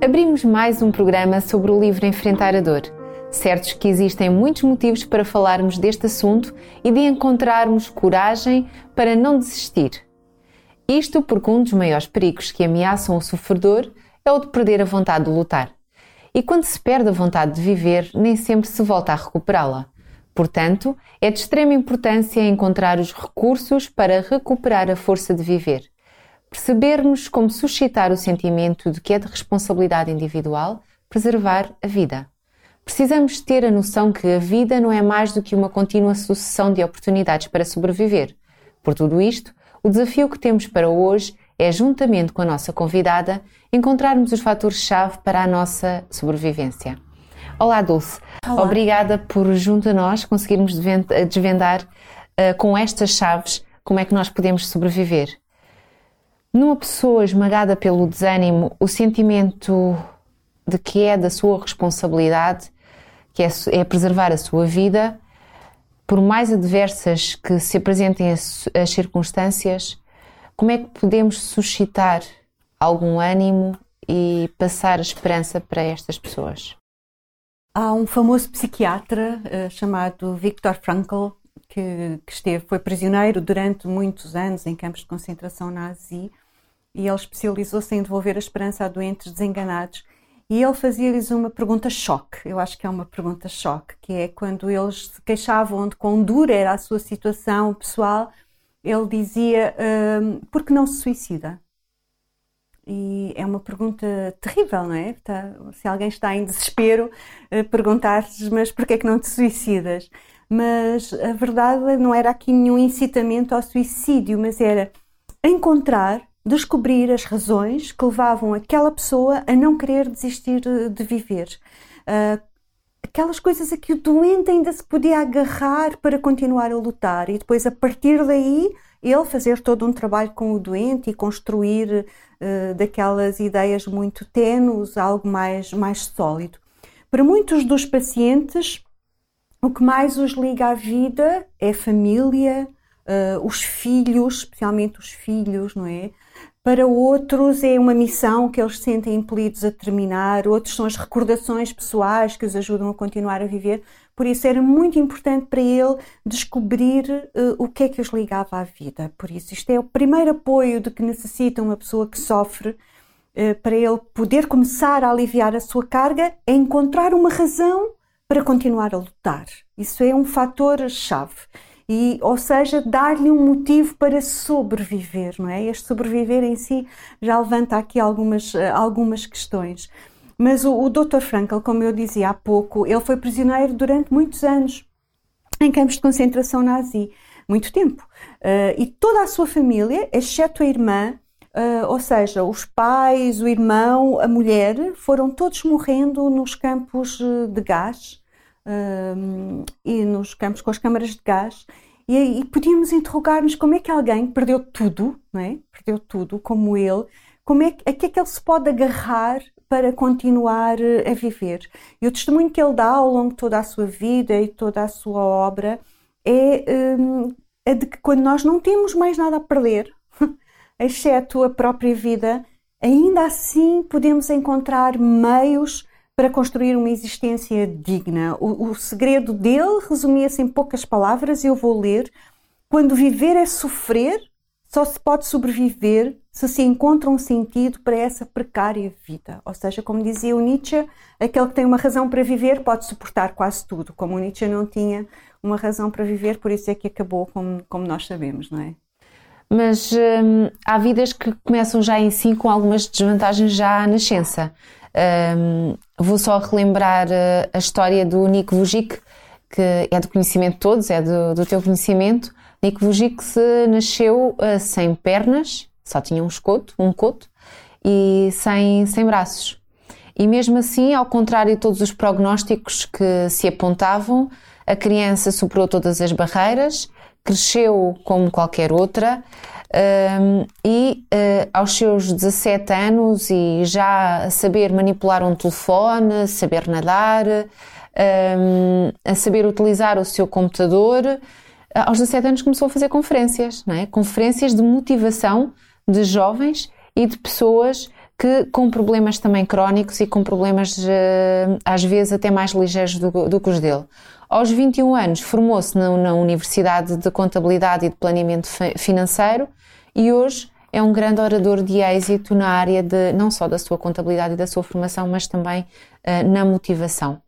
Abrimos mais um programa sobre o livro Enfrentar a Dor. Certos que existem muitos motivos para falarmos deste assunto e de encontrarmos coragem para não desistir. Isto porque um dos maiores perigos que ameaçam o sofredor é o de perder a vontade de lutar. E quando se perde a vontade de viver, nem sempre se volta a recuperá-la. Portanto, é de extrema importância encontrar os recursos para recuperar a força de viver. Percebermos como suscitar o sentimento de que é de responsabilidade individual preservar a vida. Precisamos ter a noção que a vida não é mais do que uma contínua sucessão de oportunidades para sobreviver. Por tudo isto, o desafio que temos para hoje é, juntamente com a nossa convidada, encontrarmos os fatores-chave para a nossa sobrevivência. Olá, Dulce. Olá. Obrigada por, junto a nós, conseguirmos desvendar uh, com estas chaves como é que nós podemos sobreviver. Numa pessoa esmagada pelo desânimo, o sentimento de que é da sua responsabilidade, que é, é preservar a sua vida, por mais adversas que se apresentem as, as circunstâncias, como é que podemos suscitar algum ânimo e passar a esperança para estas pessoas? Há um famoso psiquiatra uh, chamado Viktor Frankl que, que, esteve, foi prisioneiro durante muitos anos em campos de concentração nazi e ele especializou-se em devolver a esperança a doentes desenganados. E ele fazia-lhes uma pergunta choque, eu acho que é uma pergunta choque, que é quando eles se queixavam de quão dura era a sua situação pessoal, ele dizia: um, por que não se suicida? E é uma pergunta terrível, não é? Se alguém está em desespero, uh, perguntar-lhes: mas por que é que não te suicidas? Mas a verdade não era aqui nenhum incitamento ao suicídio, mas era encontrar descobrir as razões que levavam aquela pessoa a não querer desistir de viver. Uh, aquelas coisas a que o doente ainda se podia agarrar para continuar a lutar e depois a partir daí ele fazer todo um trabalho com o doente e construir uh, daquelas ideias muito tenues algo mais, mais sólido. Para muitos dos pacientes, o que mais os liga à vida é a família, uh, os filhos, especialmente os filhos, não é? Para outros é uma missão que eles sentem impelidos a terminar, outros são as recordações pessoais que os ajudam a continuar a viver. Por isso era muito importante para ele descobrir uh, o que é que os ligava à vida. Por isso, isto é o primeiro apoio de que necessita uma pessoa que sofre uh, para ele poder começar a aliviar a sua carga, é encontrar uma razão para continuar a lutar. Isso é um fator chave e, ou seja, dar-lhe um motivo para sobreviver, não é? Este sobreviver em si já levanta aqui algumas, eh, algumas questões. Mas o, o Dr. Frankl, como eu dizia há pouco, ele foi prisioneiro durante muitos anos em campos de concentração nazi, muito tempo. Uh, e toda a sua família, exceto a irmã, uh, ou seja, os pais, o irmão, a mulher, foram todos morrendo nos campos de gás e nos campos com as câmaras de gás. E, e podíamos interrogar-nos como é que alguém perdeu tudo, não é? Perdeu tudo, como ele, como é a que é que ele se pode agarrar para continuar eh, a viver. E o testemunho que ele dá ao longo de toda a sua vida e toda a sua obra é, um, é de que quando nós não temos mais nada a perder, exceto a própria vida, ainda assim podemos encontrar meios para construir uma existência digna. O, o segredo dele resumia-se em poucas palavras, eu vou ler. Quando viver é sofrer, só se pode sobreviver se se encontra um sentido para essa precária vida. Ou seja, como dizia o Nietzsche, aquele que tem uma razão para viver pode suportar quase tudo. Como o Nietzsche não tinha uma razão para viver, por isso é que acabou como, como nós sabemos, não é? Mas hum, há vidas que começam já em si com algumas desvantagens já à nascença. Um, vou só relembrar a, a história do Nick Vujic, que é do conhecimento de todos, é do, do teu conhecimento. Nick Vujic se nasceu uh, sem pernas, só tinha um escoto, um coto, e sem, sem braços. E mesmo assim, ao contrário de todos os prognósticos que se apontavam, a criança superou todas as barreiras, cresceu como qualquer outra, um, e uh, aos seus 17 anos e já saber manipular um telefone, saber nadar, um, a saber utilizar o seu computador, uh, aos 17 anos começou a fazer conferências, não é? conferências de motivação de jovens e de pessoas que com problemas também crónicos e com problemas uh, às vezes até mais ligeiros do, do que os dele. Aos 21 anos formou-se na, na Universidade de Contabilidade e de Planeamento Financeiro e hoje é um grande orador de êxito na área de não só da sua contabilidade e da sua formação, mas também uh, na motivação.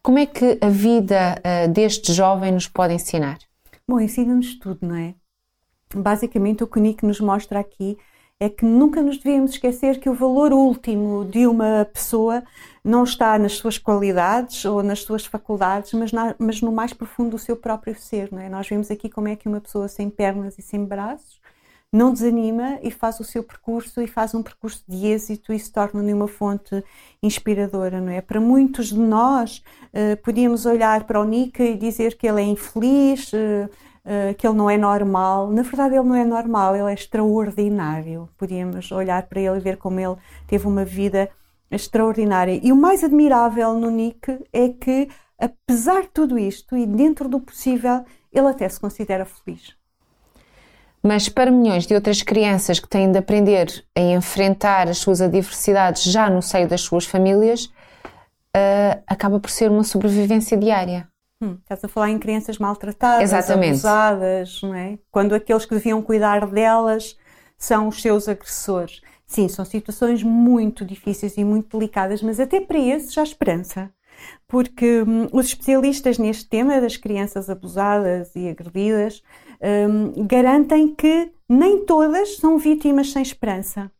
Como é que a vida uh, deste jovem nos pode ensinar? Bom, ensina-nos tudo, não é? Basicamente, o que o Nick nos mostra aqui é que nunca nos devemos esquecer que o valor último de uma pessoa não está nas suas qualidades ou nas suas faculdades, mas, na, mas no mais profundo do seu próprio ser. Não é? Nós vemos aqui como é que uma pessoa sem pernas e sem braços não desanima e faz o seu percurso e faz um percurso de êxito e se torna numa fonte inspiradora, não é? Para muitos de nós, uh, podíamos olhar para o Nika e dizer que ele é infeliz, uh, uh, que ele não é normal. Na verdade, ele não é normal, ele é extraordinário. Podíamos olhar para ele e ver como ele teve uma vida extraordinária. E o mais admirável no Nick é que, apesar de tudo isto e dentro do possível, ele até se considera feliz. Mas para milhões de outras crianças que têm de aprender a enfrentar as suas adversidades já no seio das suas famílias, uh, acaba por ser uma sobrevivência diária. Hum, estás a falar em crianças maltratadas, Exatamente. abusadas, não é? Quando aqueles que deviam cuidar delas são os seus agressores. Sim, são situações muito difíceis e muito delicadas, mas até para esses há esperança. Porque hum, os especialistas neste tema das crianças abusadas e agredidas um, garantem que nem todas são vítimas sem esperança,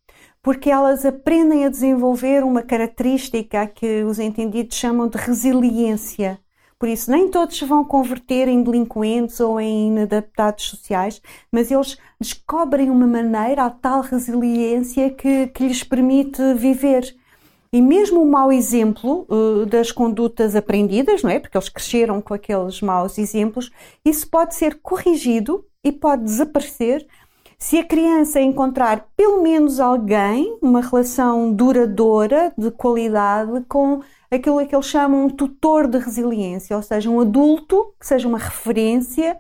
porque elas aprendem a desenvolver uma característica que os entendidos chamam de resiliência. Por isso, nem todos se vão converter em delinquentes ou em inadaptados sociais, mas eles descobrem uma maneira, a tal resiliência que, que lhes permite viver. E mesmo o mau exemplo uh, das condutas aprendidas, não é? Porque eles cresceram com aqueles maus exemplos, isso pode ser corrigido e pode desaparecer se a criança encontrar pelo menos alguém, uma relação duradoura, de qualidade, com aquilo que eles chamam um tutor de resiliência, ou seja, um adulto que seja uma referência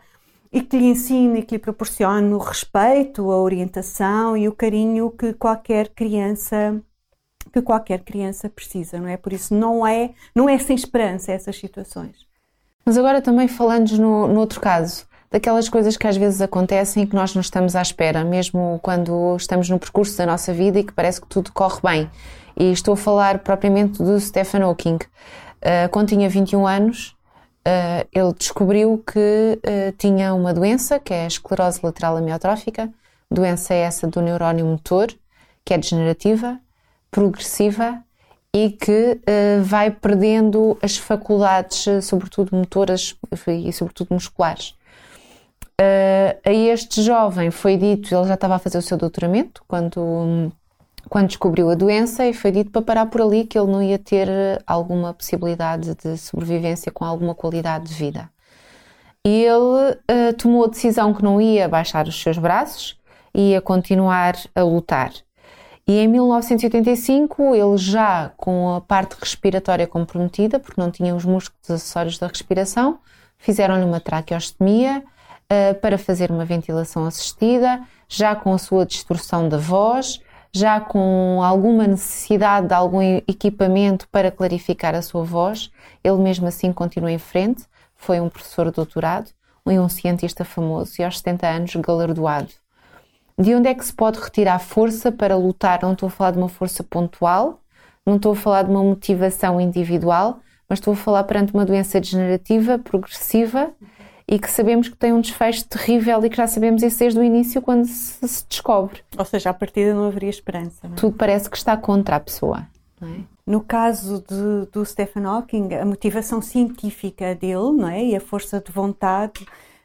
e que lhe ensine e que lhe proporcione o respeito, a orientação e o carinho que qualquer criança que qualquer criança precisa, não é? Por isso não é, não é sem esperança essas situações. Mas agora também falando no, no outro caso, daquelas coisas que às vezes acontecem e que nós não estamos à espera, mesmo quando estamos no percurso da nossa vida e que parece que tudo corre bem. E estou a falar propriamente do Stephen Hawking. Uh, quando tinha 21 anos, uh, ele descobriu que uh, tinha uma doença, que é a esclerose lateral amiotrófica, doença essa do neurónio motor, que é degenerativa, progressiva e que vai perdendo as faculdades, sobretudo motoras e sobretudo musculares. Uh, a este jovem foi dito, ele já estava a fazer o seu doutoramento quando, quando descobriu a doença e foi dito para parar por ali que ele não ia ter alguma possibilidade de sobrevivência com alguma qualidade de vida. E ele uh, tomou a decisão que não ia baixar os seus braços, ia continuar a lutar. E em 1985, ele já com a parte respiratória comprometida, porque não tinha os músculos acessórios da respiração, fizeram-lhe uma traqueostomia uh, para fazer uma ventilação assistida, já com a sua distorção da voz, já com alguma necessidade de algum equipamento para clarificar a sua voz. Ele mesmo assim continua em frente, foi um professor doutorado e um cientista famoso e aos 70 anos galardoado de onde é que se pode retirar força para lutar? Não estou a falar de uma força pontual, não estou a falar de uma motivação individual, mas estou a falar perante uma doença degenerativa, progressiva e que sabemos que tem um desfecho terrível e que já sabemos isso desde o início quando se, se descobre. Ou seja, à partida não haveria esperança. Não é? Tudo parece que está contra a pessoa. É? No caso de, do Stephen Hawking, a motivação científica dele não é? e a força de vontade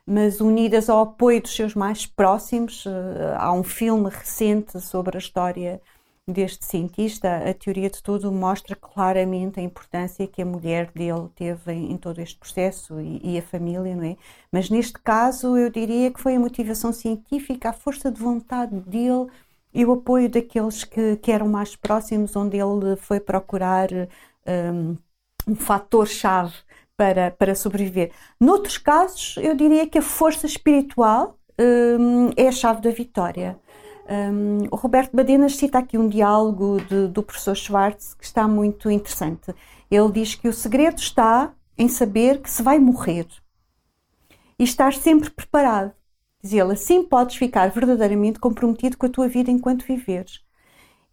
mas unidas ao apoio dos seus mais próximos. Eh, há um filme recente sobre a história deste cientista. A teoria de tudo mostra claramente a importância que a mulher dele teve em, todo este processo e, e, a família, não é? Mas neste caso eu diria que foi a motivação científica, a força de vontade dele e o apoio daqueles que, que eram mais próximos, onde ele foi procurar um, um fator-chave para, para sobreviver. Noutros casos, eu diria que a força espiritual hum, é a chave da vitória. Um, o Roberto Badenas cita aqui um diálogo de, do professor Schwartz que está muito interessante. Ele diz que o segredo está em saber que se vai morrer e estar sempre preparado. Diz ele, assim podes ficar verdadeiramente comprometido com a tua vida enquanto viveres.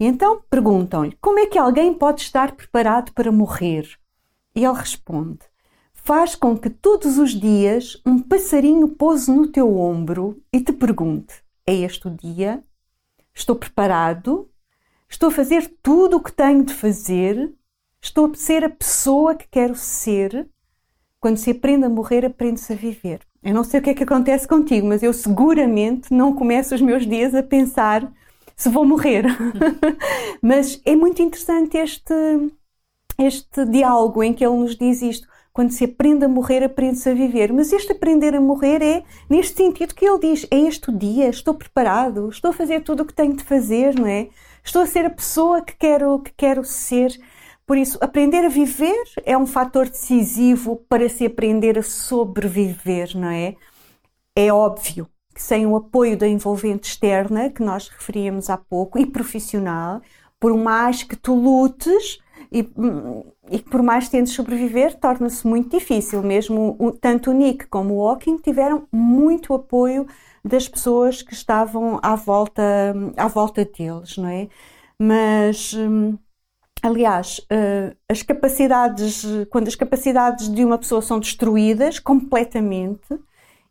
E então perguntam-lhe, como é que alguém pode estar preparado para morrer? E ele responde, faz com que todos os dias um passarinho pouse no teu ombro e te pergunte, é este o dia? Estou preparado? Estou a fazer tudo o que tenho de fazer? Estou a ser a pessoa que quero ser? Quando se aprende a morrer, aprende-se a viver. Eu não sei o que é que acontece contigo, mas eu seguramente não começo os meus dias a pensar se vou morrer. mas é muito interessante este, este diálogo em que ele nos diz isto. Quando se aprende a morrer, aprende-se a viver. Mas este aprender a morrer é neste sentido que ele diz: é este o dia, estou preparado, estou a fazer tudo o que tenho de fazer, não é? Estou a ser a pessoa que quero, que quero ser. Por isso, aprender a viver é um fator decisivo para se aprender a sobreviver, não é? É óbvio que sem o apoio da envolvente externa, que nós referíamos há pouco, e profissional, por mais que tu lutes, e, e por mais tentes sobreviver, torna-se muito difícil. Mesmo o, tanto o Nick como o Hawking tiveram muito apoio das pessoas que estavam à volta, à volta deles, não é? Mas, hum, aliás, eh, as capacidades, quando as capacidades de uma pessoa são destruídas completamente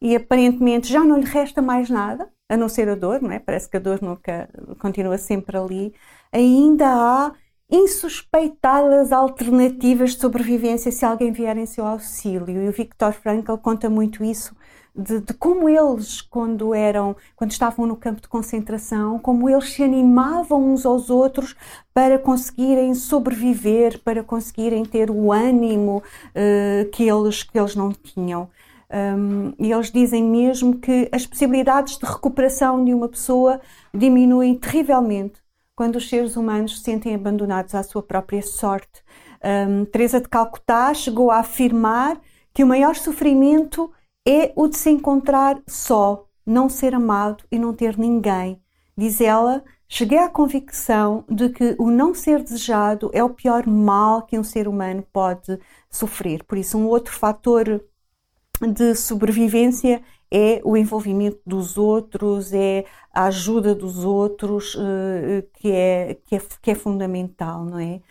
e aparentemente já não lhe resta mais nada, a não ser a dor, não é? Parece que a dor nunca continua sempre ali. Ainda há insuspeitadas alternativas de sobrevivência se alguém vier em seu auxílio. E o Viktor Frankl conta muito isso de, de, como eles, quando eram, quando estavam no campo de concentração, como eles se animavam uns aos outros para conseguirem sobreviver, para conseguirem ter o ânimo uh, que, eles, que eles não tinham. Um, e eles dizem mesmo que as possibilidades de recuperação de uma pessoa diminuem terrivelmente quando os seres humanos se sentem abandonados à sua própria sorte. Um, Teresa de Calcutá chegou a afirmar que o maior sofrimento é o de se encontrar só, não ser amado e não ter ninguém. Diz ela, cheguei à convicção de que o não ser desejado é o pior mal que um ser humano pode sofrer. Por isso, um outro fator de sobrevivência é o envolvimento dos outros, é a ajuda dos outros, eh, que é, que é, que é fundamental, não é?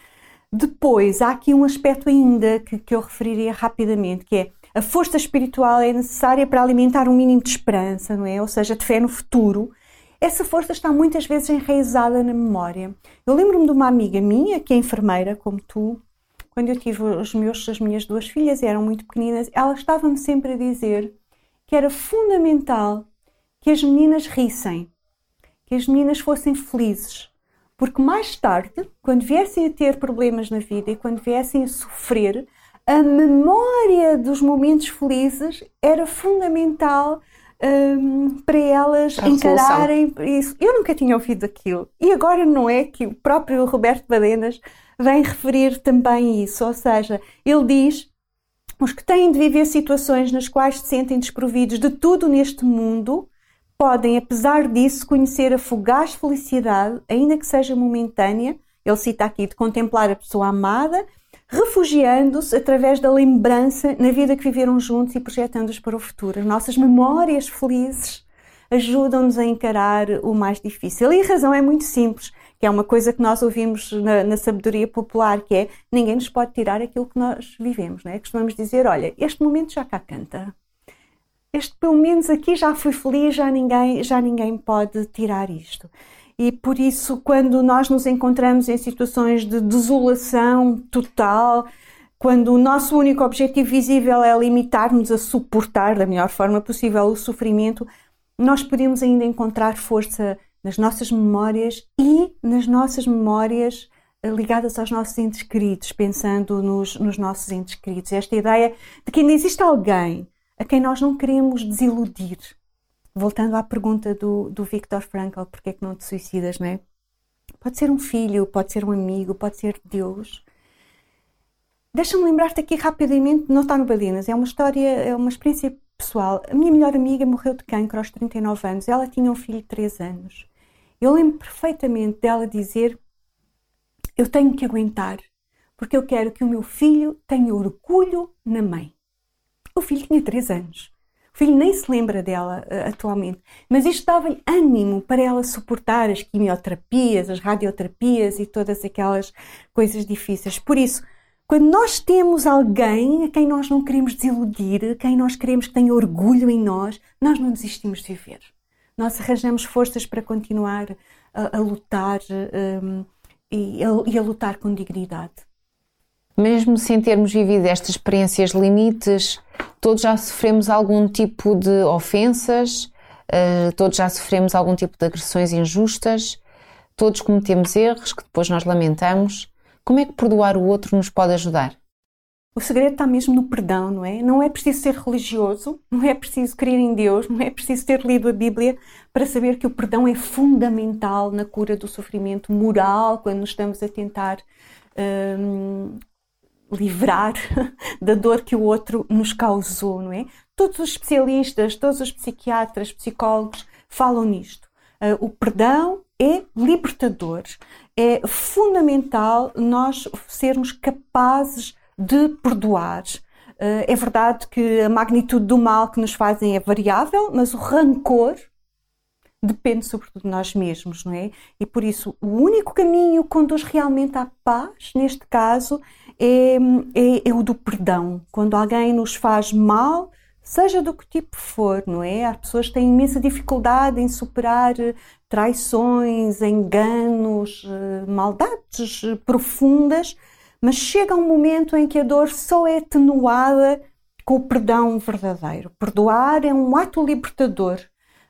Depois, há aqui um aspecto ainda que, que eu referiria rapidamente, que é a força espiritual é necessária para alimentar um mínimo de esperança, não é? Ou seja, de fé no futuro. Essa força está muitas vezes enraizada na memória. Eu lembro-me de uma amiga minha, que é enfermeira, como tu, quando eu tive os meus, as minhas duas filhas, eram muito pequeninas, ela estava-me sempre a dizer que era fundamental que as meninas rissem, que as meninas fossem felizes, porque mais tarde, quando viessem a ter problemas na vida e quando viessem a sofrer, a memória dos momentos felizes era fundamental um, para elas a encararem resolução. isso. Eu nunca tinha ouvido aquilo. E agora não é que o próprio Roberto Badenas vem referir também isso. Ou seja, ele diz os que têm de viver situações nas quais se sentem desprovidos de tudo neste mundo podem, apesar disso, conhecer a fugaz felicidade, ainda que seja momentânea. Ele cita aqui de contemplar a pessoa amada, refugiando-se através da lembrança na vida que viveram juntos e projetando-os para o futuro. As nossas memórias felizes ajudam-nos a encarar o mais difícil. E a razão é muito simples que é uma coisa que nós ouvimos na, na, sabedoria popular, que é ninguém nos pode tirar aquilo que nós vivemos, não é? Costumamos dizer, olha, este momento já cá canta. Este, pelo menos aqui já fui feliz, já ninguém, já ninguém pode tirar isto. E por isso, quando nós nos encontramos em situações de desolação total, quando o nosso único objetivo visível é limitar-nos a suportar da melhor forma possível o sofrimento, nós podemos ainda encontrar força nas nossas memórias e nas nossas memórias eh, ligadas aos nossos entes queridos, pensando nos, nos nossos entes queridos. Esta ideia de que ainda existe alguém a quem nós não queremos desiludir. Voltando à pergunta do, do Viktor Frankl, porque é que não te suicidas, não é? Pode ser um filho, pode ser um amigo, pode ser Deus. Deixa-me lembrar-te aqui rapidamente, não está no Balinas, é uma história, é uma experiência pessoal. A minha melhor amiga morreu de cancro aos 39 anos, ela tinha um filho de 3 anos. Eu lembro perfeitamente dela dizer: Eu tenho que aguentar, porque eu quero que o meu filho tenha orgulho na mãe. O filho tinha três anos. O filho nem se lembra dela uh, atualmente, mas isto dava-lhe ânimo para ela suportar as quimioterapias, as radioterapias e todas aquelas coisas difíceis. Por isso, quando nós temos alguém a quem nós não queremos desiludir, a quem nós queremos que tenha orgulho em nós, nós não desistimos de viver. Nós arranjamos forças para continuar a, a lutar um, e, a, e a lutar com dignidade. Mesmo sem termos vivido estas experiências limites, todos já sofremos algum tipo de ofensas, uh, todos já sofremos algum tipo de agressões injustas, todos cometemos erros que depois nós lamentamos. Como é que perdoar o outro nos pode ajudar? O segredo está mesmo no perdão, não é? Não é preciso ser religioso, não é preciso crer em Deus, não é preciso ter lido a Bíblia para saber que o perdão é fundamental na cura do sofrimento moral, quando nos estamos a tentar hum, livrar da dor que o outro nos causou, não é? Todos os especialistas, todos os psiquiatras, psicólogos falam nisto. Uh, o perdão é libertador. É fundamental nós sermos capazes de perdoar. Uh, é verdade que a magnitude do mal que nos fazem é variável, mas o rancor depende sobretudo de nós mesmos, não é? E por isso o único caminho que conduz realmente à paz, neste caso, é, é, é, o do perdão. Quando alguém nos faz mal, seja do que tipo for, não é? As pessoas têm imensa dificuldade em superar eh, traições, enganos, eh, maldades eh, profundas, mas chega um momento em que a dor só é atenuada com o perdão verdadeiro. Perdoar é um ato libertador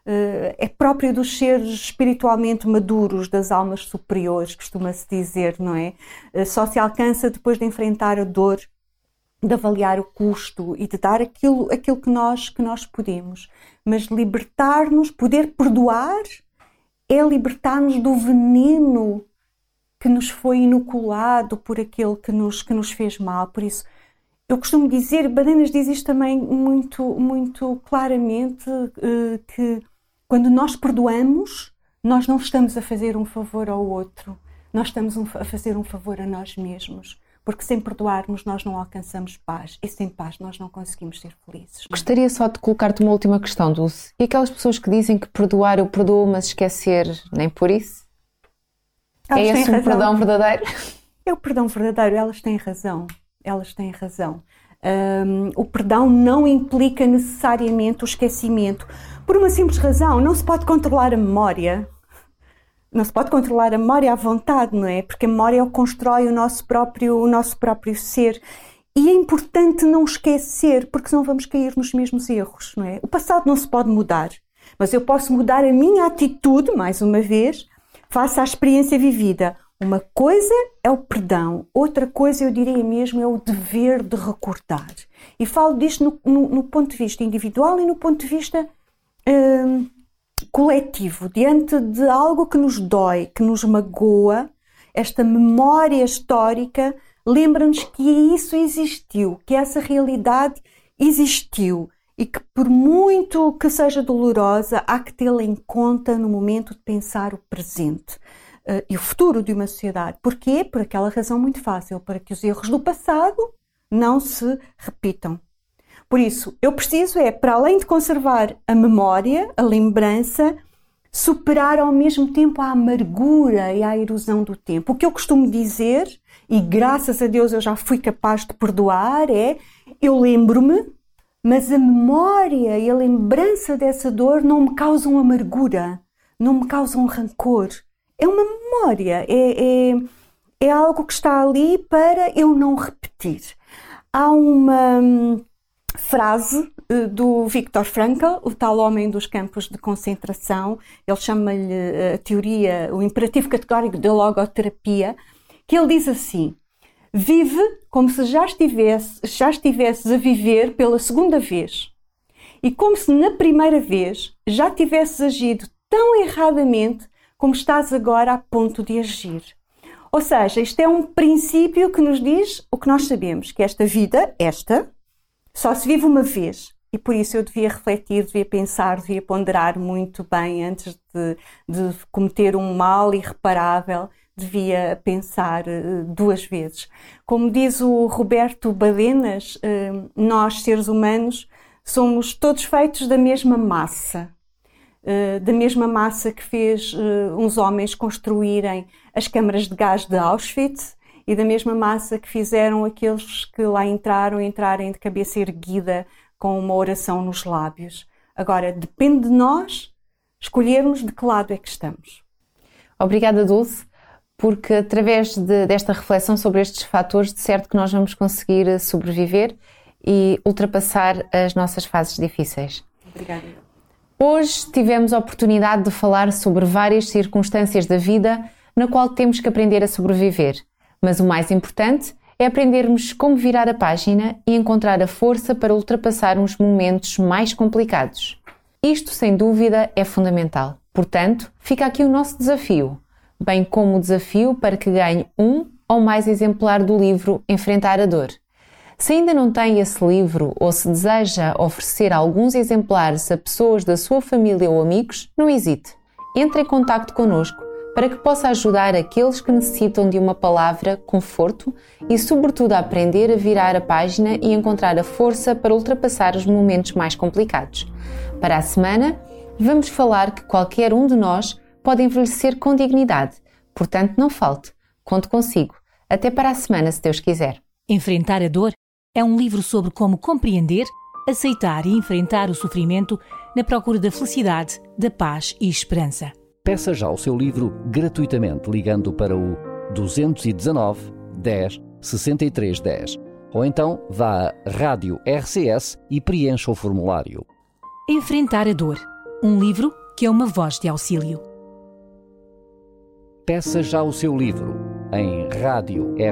é próprio dos seres espiritualmente maduros, das almas superiores, costuma-se dizer, não é? Eh, só se alcança depois de enfrentar a dor, de avaliar o custo e de dar aquilo, aquilo que, nós, que nós podemos. Mas libertar-nos, poder perdoar, é libertar-nos do veneno que nos foi inoculado por aquele que nos, que nos fez mal. Por isso, eu costumo dizer, Bananas diz isto também muito, muito claramente, uh, que quando nós perdoamos, nós não estamos a fazer um favor ao outro, nós estamos a fazer um favor a nós mesmos. Porque sem perdoarmos nós não alcançamos paz e sem paz nós não conseguimos ser felizes. Gostaria só de colocar-te uma última questão, Dulce. E aquelas pessoas que dizem que perdoar eu perdoo, mas esquecer nem por isso? Elas é esse um perdão verdadeiro? É o perdão verdadeiro, elas têm razão. Elas têm razão. Um, o perdão não implica necessariamente o esquecimento. Por uma simples razão, não se pode controlar a memória. Não se pode controlar a memória à vontade, não é? Porque a memória é constrói o nosso próprio, o nosso próprio ser. E é importante não esquecer, porque senão vamos cair nos mesmos erros, não é? O passado não se pode mudar, mas eu posso mudar a minha atitude, mais uma vez, face à experiência vivida. Uma coisa é o perdão, outra coisa eu diria mesmo é o dever de recordar. E falo disto no, no, no ponto de vista individual e no ponto de vista hum, coletivo, diante de algo que nos dói, que nos magoa, esta memória histórica lembra-nos que isso existiu, que essa realidade existiu e que, por muito que seja dolorosa, há que tê-la em conta no momento de pensar o presente uh, e o futuro de uma sociedade. Porquê? Por aquela razão muito fácil, para que os erros do passado não se repitam. Por isso, eu preciso é, para além de conservar a memória, a lembrança, superar ao mesmo tempo a amargura e a erosão do tempo. O que eu costumo dizer, e graças a Deus eu já fui capaz de perdoar, é eu lembro-me, mas a memória e a lembrança dessa dor não me causam amargura, não me causam rancor, é uma memória, é, é, é algo que está ali para eu não repetir. Há uma hum, frase uh, do Viktor Frankl, o tal homem dos campos de concentração, ele chama-lhe uh, a teoria, o imperativo categórico da logoterapia, que ele diz assim: vive como se já estivesse, já estivesses a viver pela segunda vez. E como se na primeira vez já tivesses agido tão erradamente como estás agora a ponto de agir. Ou seja, isto é um princípio que nos diz o que nós sabemos, que esta vida, esta, só se vive uma vez e por isso eu devia refletir, devia pensar, devia ponderar muito bem antes de, de cometer um mal irreparável, devia pensar uh, duas vezes. Como diz o Roberto Badenas, uh, nós, seres humanos, somos todos feitos da mesma massa. Uh, da mesma massa que fez uns homens construírem as câmaras de gás de Auschwitz e da mesma massa que fizeram aqueles que lá entraram entrarem de cabeça erguida com uma oração nos lábios. Agora, depende de nós escolhermos de que lado é que estamos. Obrigada, Dulce, porque através de, desta reflexão sobre estes fatores, de certo que nós vamos conseguir sobreviver e ultrapassar as nossas fases difíceis. Obrigada. Hoje tivemos a oportunidade de falar sobre várias circunstâncias da vida na qual temos que aprender a sobreviver. Mas o mais importante é aprendermos como virar a página e encontrar a força para ultrapassar uns momentos mais complicados. Isto, sem dúvida, é fundamental. Portanto, fica aqui o nosso desafio, bem como o desafio para que ganhe um ou mais exemplar do livro Enfrentar a Dor. Se ainda não tem esse livro ou se deseja oferecer alguns exemplares a pessoas da sua família ou amigos, não hesite. Entre em contato connosco para que possa ajudar aqueles que necessitam de uma palavra, conforto e, sobretudo, a aprender a virar a página e encontrar a força para ultrapassar os momentos mais complicados. Para a semana, vamos falar que qualquer um de nós pode envelhecer com dignidade, portanto, não falte. Conto consigo. Até para a semana, se Deus quiser. Enfrentar a dor é um livro sobre como compreender, aceitar e enfrentar o sofrimento na procura da felicidade, da paz e esperança. Peça já o seu livro gratuitamente ligando para o 219 10 63 10 ou então vá à Rádio RCS e preencha o formulário. Enfrentar a Dor, um livro que é uma voz de auxílio. Peça já o seu livro em radiorcs.pt.